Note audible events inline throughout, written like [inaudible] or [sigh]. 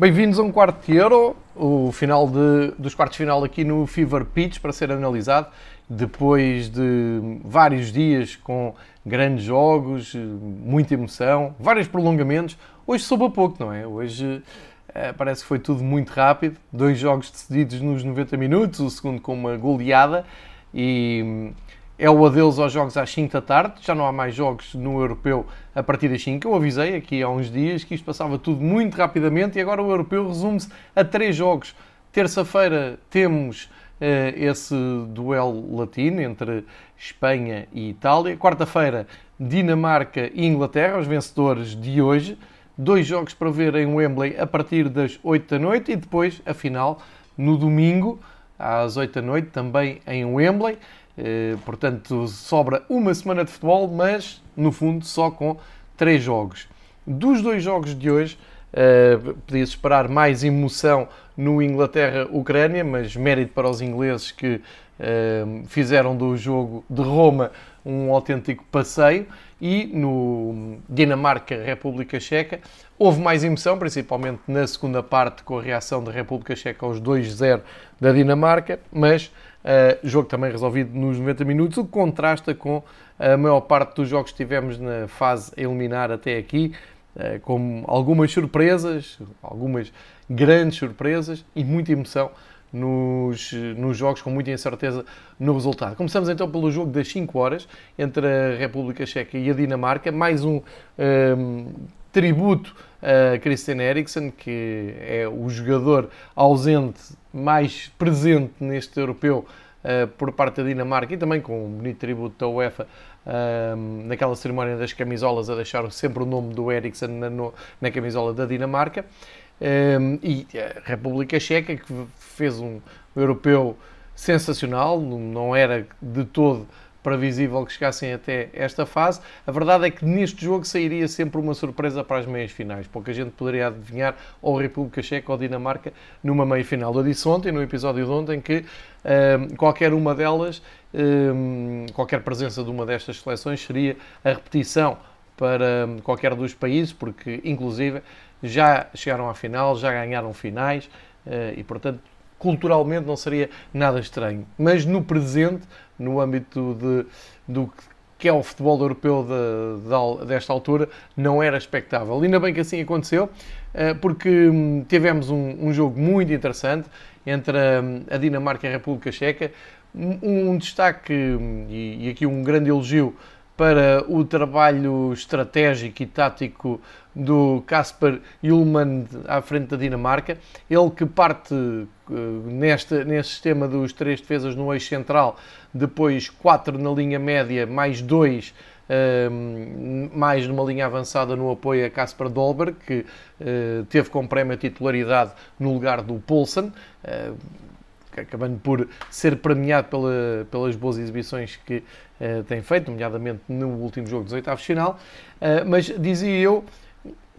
Bem-vindos a um quarto de euro, o final de, dos quartos de final aqui no Fever Pitch para ser analisado, depois de vários dias com grandes jogos, muita emoção, vários prolongamentos. Hoje soube a pouco, não é? Hoje eh, parece que foi tudo muito rápido, dois jogos decididos nos 90 minutos, o segundo com uma goleada e é o adeus aos jogos às 5 da tarde, já não há mais jogos no europeu a partir das 5. Eu avisei aqui há uns dias que isto passava tudo muito rapidamente e agora o europeu resume-se a três jogos. Terça-feira temos uh, esse duelo latino entre Espanha e Itália. Quarta-feira, Dinamarca e Inglaterra, os vencedores de hoje. Dois jogos para ver em Wembley a partir das 8 da noite e depois a final no domingo às 8 da noite, também em Wembley. Eh, portanto, sobra uma semana de futebol, mas no fundo só com três jogos. Dos dois jogos de hoje, uh, podia-se esperar mais emoção no Inglaterra-Ucrânia, mas mérito para os ingleses que uh, fizeram do jogo de Roma um autêntico passeio. E no Dinamarca-República Checa houve mais emoção, principalmente na segunda parte, com a reação da República Checa aos 2-0 da Dinamarca, mas Uh, jogo também resolvido nos 90 minutos, o que contrasta com a maior parte dos jogos que tivemos na fase eliminar até aqui, uh, com algumas surpresas, algumas grandes surpresas e muita emoção nos, nos jogos, com muita incerteza no resultado. Começamos então pelo jogo das 5 horas entre a República Checa e a Dinamarca, mais um, um tributo a Christian Eriksen, que é o jogador ausente mais presente neste europeu uh, por parte da Dinamarca e também com um bonito tributo da UEFA uh, naquela cerimónia das camisolas a deixar sempre o nome do Eriksen na, na camisola da Dinamarca. Uh, e a República Checa, que fez um europeu sensacional, não era de todo previsível que chegassem até esta fase. A verdade é que neste jogo sairia sempre uma surpresa para as meias finais. Pouca gente poderia adivinhar ou República Checa ou Dinamarca numa meia final. Eu disse ontem, no episódio de ontem, que um, qualquer uma delas, um, qualquer presença de uma destas seleções seria a repetição para qualquer dos países, porque inclusive já chegaram à final, já ganharam finais uh, e, portanto, culturalmente não seria nada estranho. Mas no presente, no âmbito de, do que é o futebol europeu de, de, desta altura, não era expectável. Ainda bem que assim aconteceu, eh, porque hum, tivemos um, um jogo muito interessante entre a, a Dinamarca e a República Checa. Um, um destaque hum, e, e aqui um grande elogio para o trabalho estratégico e tático do Kasper Ullmann à frente da Dinamarca. Ele que parte eh, neste, neste sistema dos três defesas no eixo central, depois quatro na linha média, mais dois ehm, mais numa linha avançada no apoio a Kasper Dolberg, que uh, teve como prémio a titularidade no lugar do Poulsen. Uh, acabando por ser premiado pela, pelas boas exibições que uh, tem feito, nomeadamente no último jogo dos oitavos final. Uh, mas dizia eu,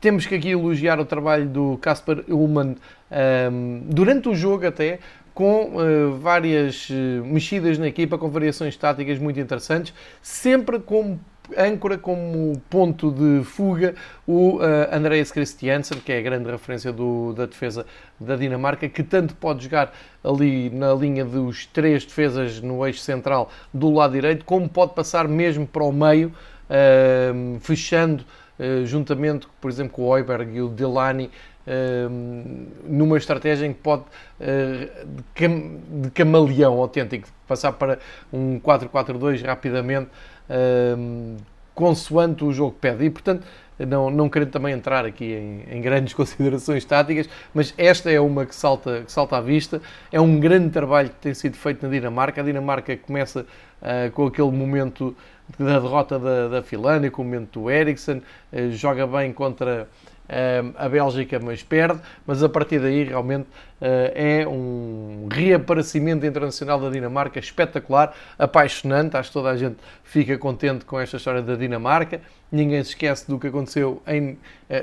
temos que aqui elogiar o trabalho do Casper Ullmann um, ehm, durante o jogo até, com uh, várias mexidas na equipa, com variações táticas muito interessantes, sempre com âncora como ponto de fuga o uh, Andreas Christiansen, que é a grande referência do, da defesa da Dinamarca, que tanto pode jogar ali na linha dos três defesas no eixo central do lado direito, como pode passar mesmo para o meio, uh, fechando uh, juntamente, por exemplo, com o Oiberg e o Delany, numa estratégia em que pode de camaleão autêntico passar para um 4-4-2 rapidamente consoante o jogo pede. E, portanto, não, não querendo também entrar aqui em, em, grandes [laughs] considerações táticas, mas esta é uma que salta, que salta à vista. É um grande trabalho que tem sido feito na Dinamarca. A Dinamarca começa uh, com aquele momento da derrota da, da Finlândia, com o momento do Eriksen, uh, joga bem contra a Bélgica, mas perde. Mas a partir daí, realmente, eh, é um reaparecimento internacional da Dinamarca espetacular, apaixonante. Acho que toda a gente fica contente com esta história da Dinamarca. Ninguém se esquece do que aconteceu em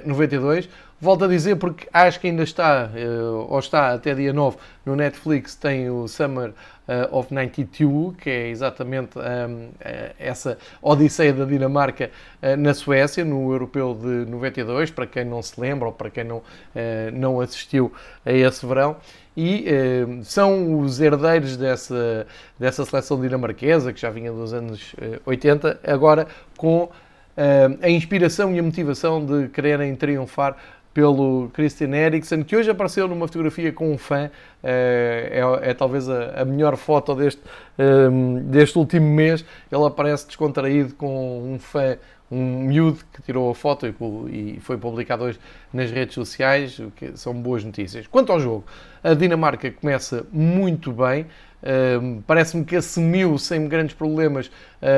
92, eh, Volto a dizer porque acho que ainda está, ou está até dia 9, no Netflix, tem o Summer of 92, que é exatamente um, essa odisseia da Dinamarca na Suécia, no Europeu de 92, para quem não se lembra ou para quem não, não assistiu a esse verão. E eh, são os herdeiros dessa, dessa seleção dinamarquesa, que já vinha dos anos eh, 80, agora com eh, a inspiração e a motivação de quererem triunfar pelo Christian Eriksen, que hoje apareceu numa fotografia com um fã, é, é, é talvez a, a, melhor foto deste, deste último mês. Ele aparece descontraído com um fã um miúdo que tirou a foto e, foi publicado hoje nas redes sociais, o que são boas notícias. Quanto ao jogo, a Dinamarca começa muito bem, uh, parece-me que assumiu sem grandes problemas uh,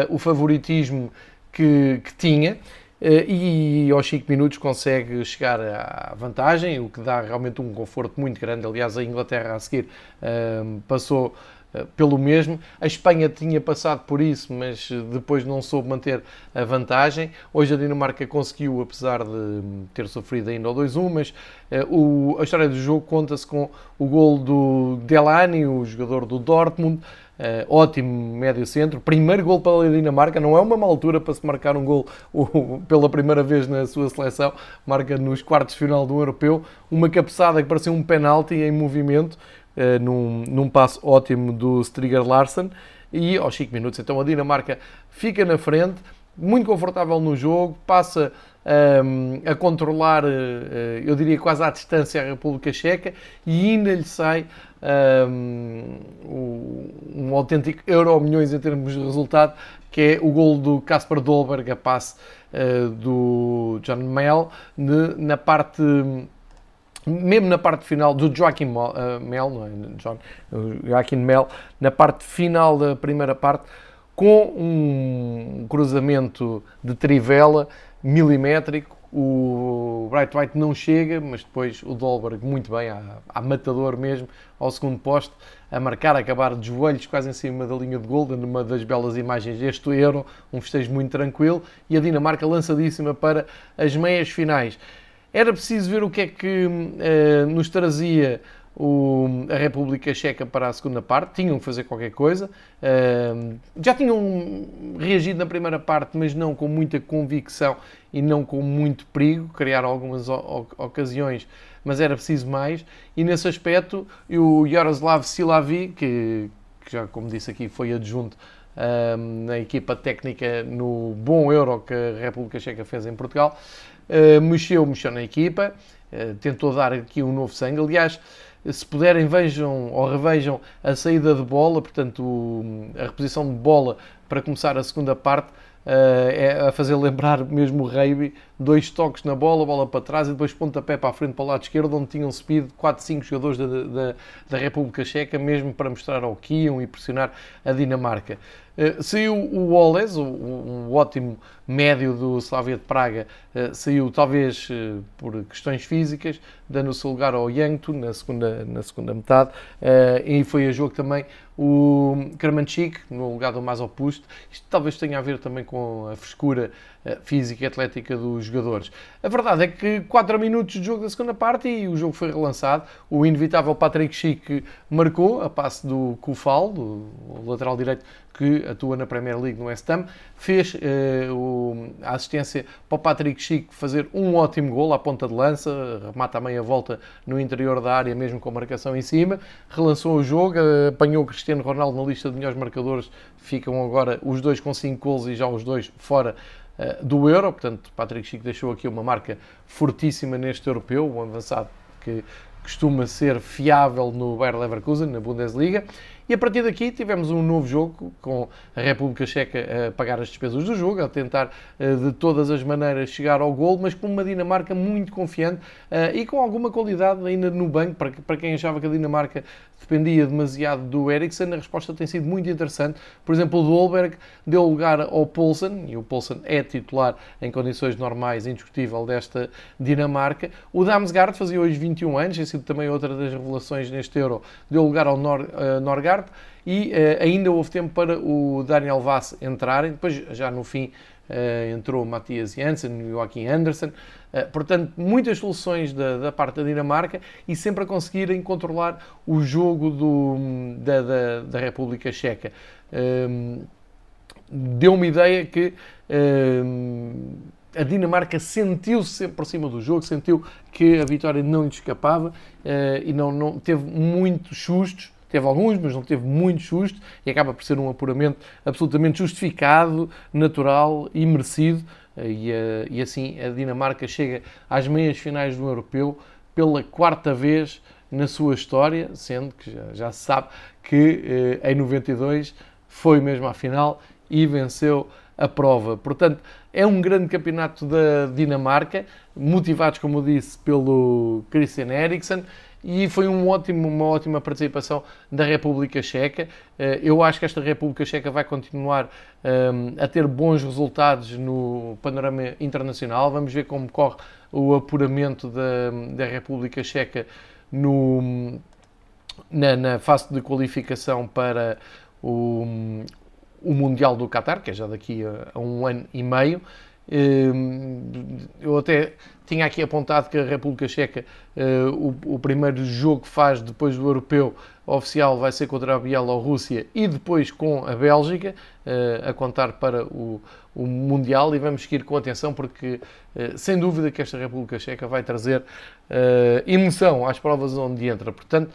o favoritismo que, que tinha. Uh, e aos 5 minutos consegue chegar à vantagem, o que dá realmente um conforto muito grande. Aliás, a Inglaterra a seguir passou eh, pelo mesmo. A Espanha tinha passado por isso, mas eh, depois não soube manter a vantagem. Hoje a Dinamarca conseguiu, apesar de ter sofrido ainda o 2-1, mas uh, o, a história do jogo conta-se com o gol do Delany, o jogador do Dortmund, Uh, ótimo médio centro, primeiro gol para a Dinamarca, não é uma má altura para se marcar um gol [laughs] pela primeira vez na sua seleção, marca nos quartos de final do Europeu, uma cabeçada que parecia um penalti em movimento, uh, num, num passo ótimo do Striger Larsen, e aos 5 minutos então a Dinamarca fica na frente, muito confortável no jogo, passa um, a controlar, uh, eu diria quase à distância, a República Checa e ainda lhe sai um, um autêntico euro milhões em termos de resultado, que é o gol do Kasper Dolberg a passe uh, do John Mel na parte mesmo na parte final do Joaquim Mel, não é John, Joaquim Mel, na parte final da primeira parte, com um cruzamento de trivela milimétrico. O Bright White não chega, mas depois o Dolberg, muito bem, a, a matador mesmo, ao segundo posto, a marcar, a acabar de joelhos quase em cima da linha de gol, numa das belas imagens deste Euro, um festejo muito tranquilo, e a Dinamarca lançadíssima para as meias finais. Era preciso ver o que é que uh, nos trazia o, a República Checa para a segunda parte, tinham que fazer qualquer coisa. Uh, já tinham reagido na primeira parte, mas não com muita convicção e não com muito perigo, criar algumas ocasiões, mas era preciso mais. E nesse aspecto, o Jaroslav Silavi, que, que já como disse aqui foi adjunto uh, na equipa técnica no bom Euro que a República Checa fez em Portugal, mexeu, mexeu na equipa, uh, tentou dar aqui um novo sangue. Aliás, se puderem, vejam ou revejam a saída de bola, portanto, a reposição de bola para começar a segunda parte, é a fazer lembrar mesmo o Reiby, dois toques na bola, bola para trás e depois pontapé para a frente para o lado esquerdo, onde tinham subido 4, 5 jogadores da, da, da República Checa, mesmo para mostrar ao que iam e pressionar a Dinamarca. Uh, saiu o Oles, um ótimo médio do Slavia de Praga, uh, saiu talvez uh, por questões físicas, dando o seu lugar ao Yankto na segunda, na segunda metade, e foi a jogo também o Kramanchik, no lugar do mais oposto. Isto talvez tenha a ver também com a frescura física e atlética dos jogadores. A verdade é que 4 minutos de jogo da segunda parte e o jogo foi relançado. O inevitável Patrick Schick marcou a passe do Kufal, do lateral direito que atua na Premier League no West Ham, fez uh, o, a assistência para o Patrick Schick fazer um ótimo gol à ponta de lança, remata a meia volta no interior da área, mesmo com marcação em cima, relançou o jogo, apanhou Cristiano Ronaldo na lista de melhores marcadores, ficam agora os dois com 5 gols e já os dois fora eh, do Euro, portanto, Patrick Chico deixou aqui uma marca fortíssima neste europeu, um avançado que costuma ser fiável no Bayer Leverkusen, na Bundesliga, e a partir daqui tivemos um novo jogo com a República Checa a pagar as despesas do jogo, a tentar eh, de todas as maneiras chegar ao gol, mas com uma Dinamarca muito confiante eh, e com alguma qualidade ainda no banco, para quem achava que a Dinamarca dependia demasiado do Eriksen, a resposta tem sido muito interessante. Por exemplo, o Dolberg deu lugar ao Poulsen, e o Poulsen é titular em condições normais, indiscutível, desta Dinamarca. O Damsgaard fazia hoje 21 anos, tem sido também outra das revelações neste Euro, deu lugar ao Nor, uh, E uh, ainda houve tempo para o Daniel Vass entrarem. Depois, já no fim, uh, entrou Matias Janssen e Joaquim Anderson. portanto, muitas soluções da, da, parte da Dinamarca e sempre a conseguirem controlar o jogo do, da, da, da República Checa. Um, Deu-me ideia que um, a Dinamarca sentiu-se sempre por cima do jogo, sentiu que a vitória não lhe escapava uh, e não, não teve muitos sustos. Teve alguns, mas não teve muitos sustos e acaba por ser um apuramento absolutamente justificado, natural e merecido. Uh, e, uh, e assim a Dinamarca chega às meias finais do Europeu pela quarta vez na sua história, sendo que já, já se sabe que em 92 foi mesmo à final e venceu a prova. Portanto, é um grande campeonato da Dinamarca, motivados, como eu disse, pelo Christian Eriksen, e foi um ótimo, uma ótima participação da República Checa. Eh, eu acho que esta República Checa vai continuar ehm, a ter bons resultados no panorama internacional. Vamos ver como corre o apuramento da, da República Checa no, na, na fase de qualificação para o, o Mundial do Qatar, que é já daqui a, a um ano e meio. Hum, eu até tinha aqui apontado que a República Checa, eh, o, o primeiro jogo que faz depois do europeu oficial vai ser contra a Bielorrússia e depois com a Bélgica, eh, a contar para o, o Mundial. E vamos seguir com atenção, porque eh, sem dúvida que esta República Checa vai trazer emoção às provas onde entra. Portanto,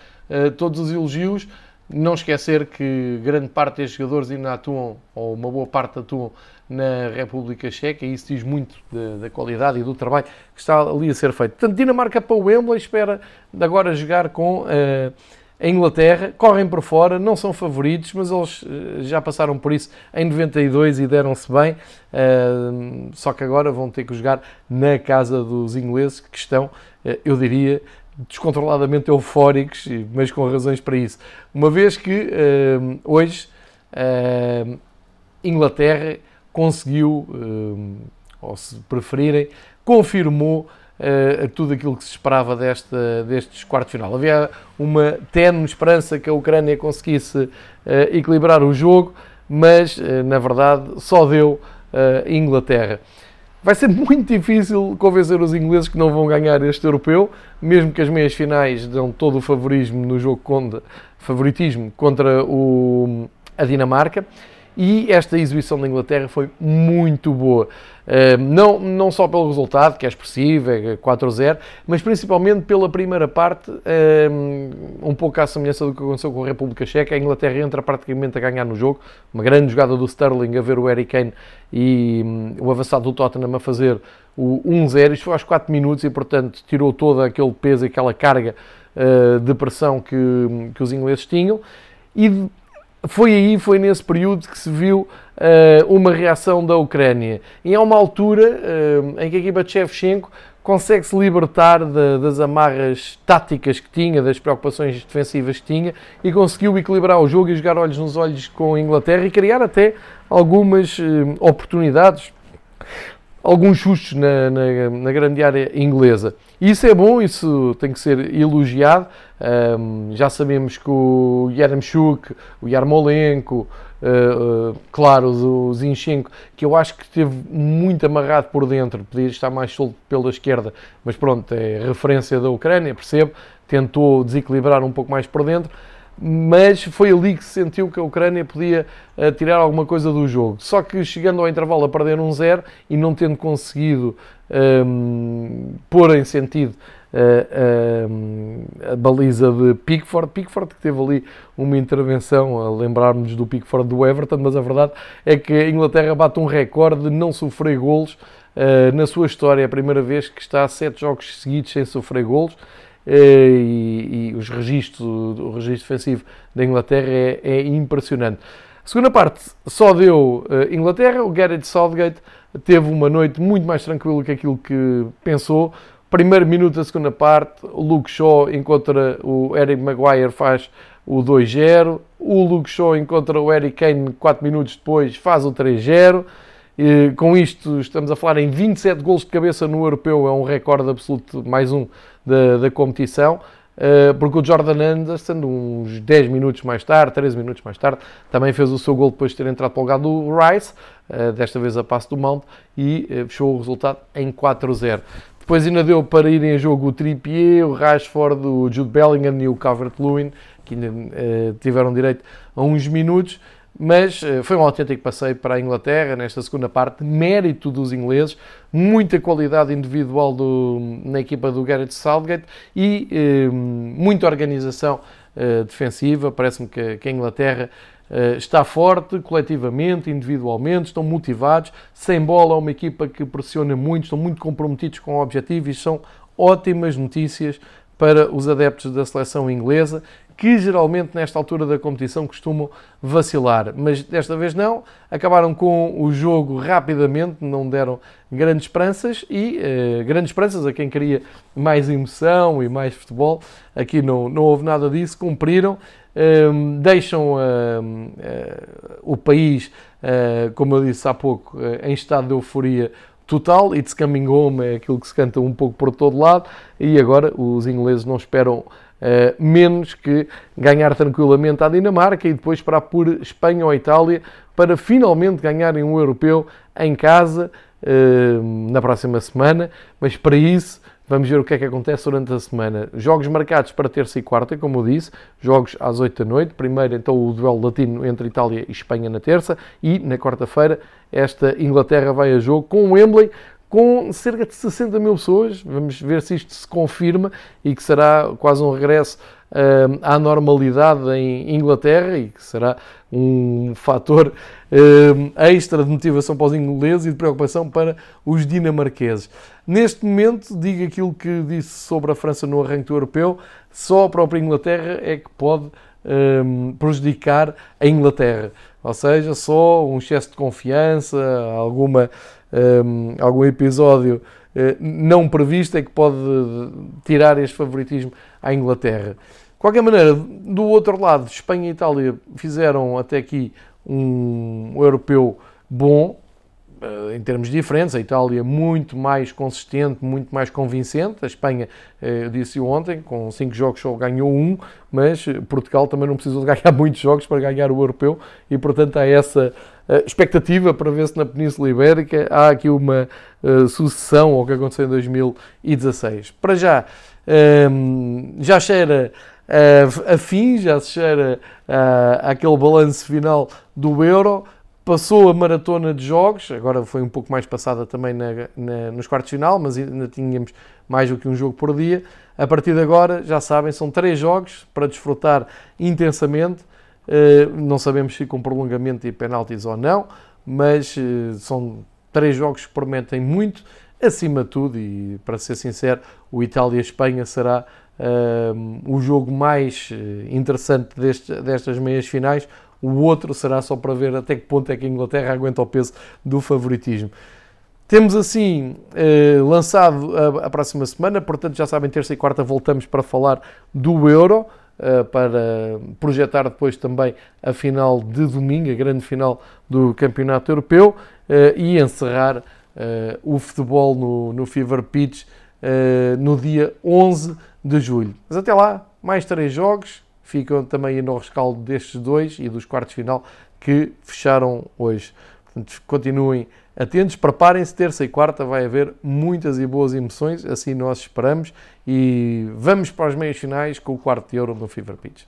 todos os elogios. Não esquecer que grande parte destes jogadores ainda atuam, ou uma boa parte atuam na República Checa, e isso diz muito da, da, qualidade e do trabalho que está ali a ser feito. Portanto, Dinamarca para o Wembley espera de agora jogar com uh, a Inglaterra, correm por fora, não são favoritos, mas eles uh, já passaram por isso em 92 e deram-se bem, uh, só que agora vão ter que jogar na casa dos ingleses, que estão, eu diria, descontroladamente eufóricos, mas com razões para isso. Uma vez que uh, hoje uh, Inglaterra conseguiu, uh, ou se preferirem, confirmou tudo aquilo que se esperava desta, destes quartos final. Havia uma tenue esperança que a Ucrânia conseguisse equilibrar o jogo, mas na verdade só deu Inglaterra. Vai ser muito difícil convencer os ingleses que não vão ganhar este europeu, mesmo que as meias finais dão todo o favorismo no jogo contra, favoritismo contra o, a Dinamarca. E esta exibição da Inglaterra foi muito boa. Uh, não, não só pelo resultado, que é expressivo, é 4-0, mas principalmente pela primeira parte, uh, um pouco à semelhança do que aconteceu com a República Checa. A Inglaterra entra praticamente a ganhar no jogo. Uma grande jogada do Sterling a ver o Harry Kane e um, o avançado do Tottenham a fazer o 1-0. Isto foi aos 4 minutos e, portanto, tirou todo aquele peso, aquela carga uh, de pressão que, que os ingleses tinham. E foi aí, foi nesse período que se viu uh, uma reação da Ucrânia. E há uma altura uh, em que a equipa de Shevchenko consegue se libertar de, das amarras táticas que tinha, das preocupações defensivas que tinha e conseguiu equilibrar o jogo e jogar olhos nos olhos com a Inglaterra e criar até algumas uh, oportunidades alguns sustos na, na, na, grande área inglesa. Isso é bom, isso tem que ser elogiado. Um, já sabemos que o Yaremchuk, o Yarmolenko, uh, uh, claro, o Zinchenko, que eu acho que esteve muito amarrado por dentro, podia estar mais solto pela esquerda, mas pronto, é referência da Ucrânia, percebo, tentou desequilibrar um pouco mais por dentro mas foi ali que se sentiu que a Ucrânia podia uh, tirar alguma coisa do jogo. Só que chegando ao intervalo a perder um zero e não tendo conseguido um, ehm, pôr em sentido uh, uh, a baliza de Pickford, Pickford que teve ali uma intervenção a lembrarmos do Pickford do Everton, mas a verdade é que a Inglaterra bate um recorde de não sofrer golos na sua história, é a primeira vez que está a sete jogos seguidos sem sofrer golos. Eh, e, e os registros, o registro defensivo da Inglaterra é, é impressionante. A segunda parte só deu uh, Inglaterra, o Gareth Southgate teve uma noite muito mais tranquila que aquilo que pensou. Primeiro minuto da segunda parte, o Luke Shaw encontra o Eric Maguire, faz o 2-0. O Luke Shaw encontra o Eric Kane 4 minutos depois, faz o 3-0. Com isto, estamos a falar em 27 gols de cabeça no europeu, é um recorde absoluto, mais um da, da competição. Uh, porque o Jordan Anderson, uns 10 minutos mais tarde, 13 minutos mais tarde, também fez o seu gol depois de ter entrado para o lugar do Rice, uh, desta vez a passo do Mount, e uh, fechou o resultado em 4-0. Depois ainda deu para irem a jogo o Trippier, o Rashford, o Jude Bellingham e o Calvert-Lewin, que ainda tiveram direito a uns minutos. Mas uh, foi um autêntico passeio para a Inglaterra nesta segunda parte, mérito dos ingleses, muita qualidade individual do, na equipa do Gareth Southgate e uh, muita organização defensiva. Parece-me que, que a Inglaterra está forte coletivamente, individualmente, estão motivados. Sem bola, é uma equipa que pressiona muito, estão muito comprometidos com o objetivo e são ótimas notícias para os adeptos da seleção inglesa, que geralmente nesta altura da competição costumam vacilar, mas desta vez não. Acabaram com o jogo rapidamente, não deram grandes esperanças e eh, grandes esperanças a quem queria mais emoção e mais futebol. Aqui não, não houve nada disso, cumpriram. Um, deixam uh, uh, o país, uh, como eu disse há pouco, em estado de euforia total. It's coming home é aquilo que se canta um pouco por todo lado. E agora os ingleses não esperam menos que ganhar tranquilamente à Dinamarca e depois esperar por Espanha ou Itália para finalmente ganharem um europeu em casa na próxima semana. Mas para isso Vamos ver o que é que acontece durante a semana. Jogos marcados para terça e quarta, como eu disse, jogos às 8 da noite. Primeiro, então, o duelo latino entre Itália e Espanha na terça. E, na quarta-feira, esta Inglaterra vai a jogo com o Wembley, com cerca de 60 mil pessoas. Vamos ver se isto se confirma e que será quase um regresso à normalidade em Inglaterra e que será um fator uh, extra de motivação para os ingleses e de preocupação para os dinamarqueses. Neste momento, digo aquilo que disse sobre a França no arranque europeu, só a própria Inglaterra é que pode um, prejudicar a Inglaterra. Ou seja, só um excesso de confiança, alguma, um, algum episódio uh, não previsto é que pode tirar este favoritismo à Inglaterra. De qualquer maneira, do outro lado, Espanha e Itália fizeram até aqui um europeu bom, eh, em termos diferentes, a Itália muito mais consistente, muito mais convincente, a Espanha, eh, eu disse ontem, com 5 jogos só ganhou um, mas Portugal também não precisou de [laughs] ganhar muitos jogos para ganhar o europeu e, portanto, há essa eh, expectativa para ver se na Península Ibérica há aqui uma sucessão ao que aconteceu em 2016. Para já, ehm, já cheira a fim, já se cheira aquele balanço final do Euro, passou a maratona de jogos, agora foi um pouco mais passada também na, na, nos quartos de final, mas ainda tínhamos mais do que um jogo por dia. A partir de agora, já sabem, são três jogos para desfrutar intensamente. Uh, não sabemos se com prolongamento e penaltis ou não, mas uh, são três jogos que prometem muito. Acima de tudo, e para ser sincero, o Itália-Espanha será uh, o jogo mais interessante deste, destas meias finais, o outro será só para ver até que ponto é que a Inglaterra aguenta o peso do favoritismo. Temos assim eh, lançado a, a, próxima semana, portanto já sabem, terça e quarta voltamos para falar do Euro, eh, para projetar depois também a final de domingo, a grande final do Campeonato Europeu eh, e encerrar eh, o futebol no, no Fever Pitch eh, no dia 11 de julho. Mas até lá, mais três jogos, ficam também no rescaldo destes dois e dos quartos de final que fecharam hoje. Portanto, continuem atentos, preparem-se, terça e quarta vai haver muitas e boas emoções, assim nós esperamos, e vamos para as meias finais com o quarto de euro no Fever Pitch.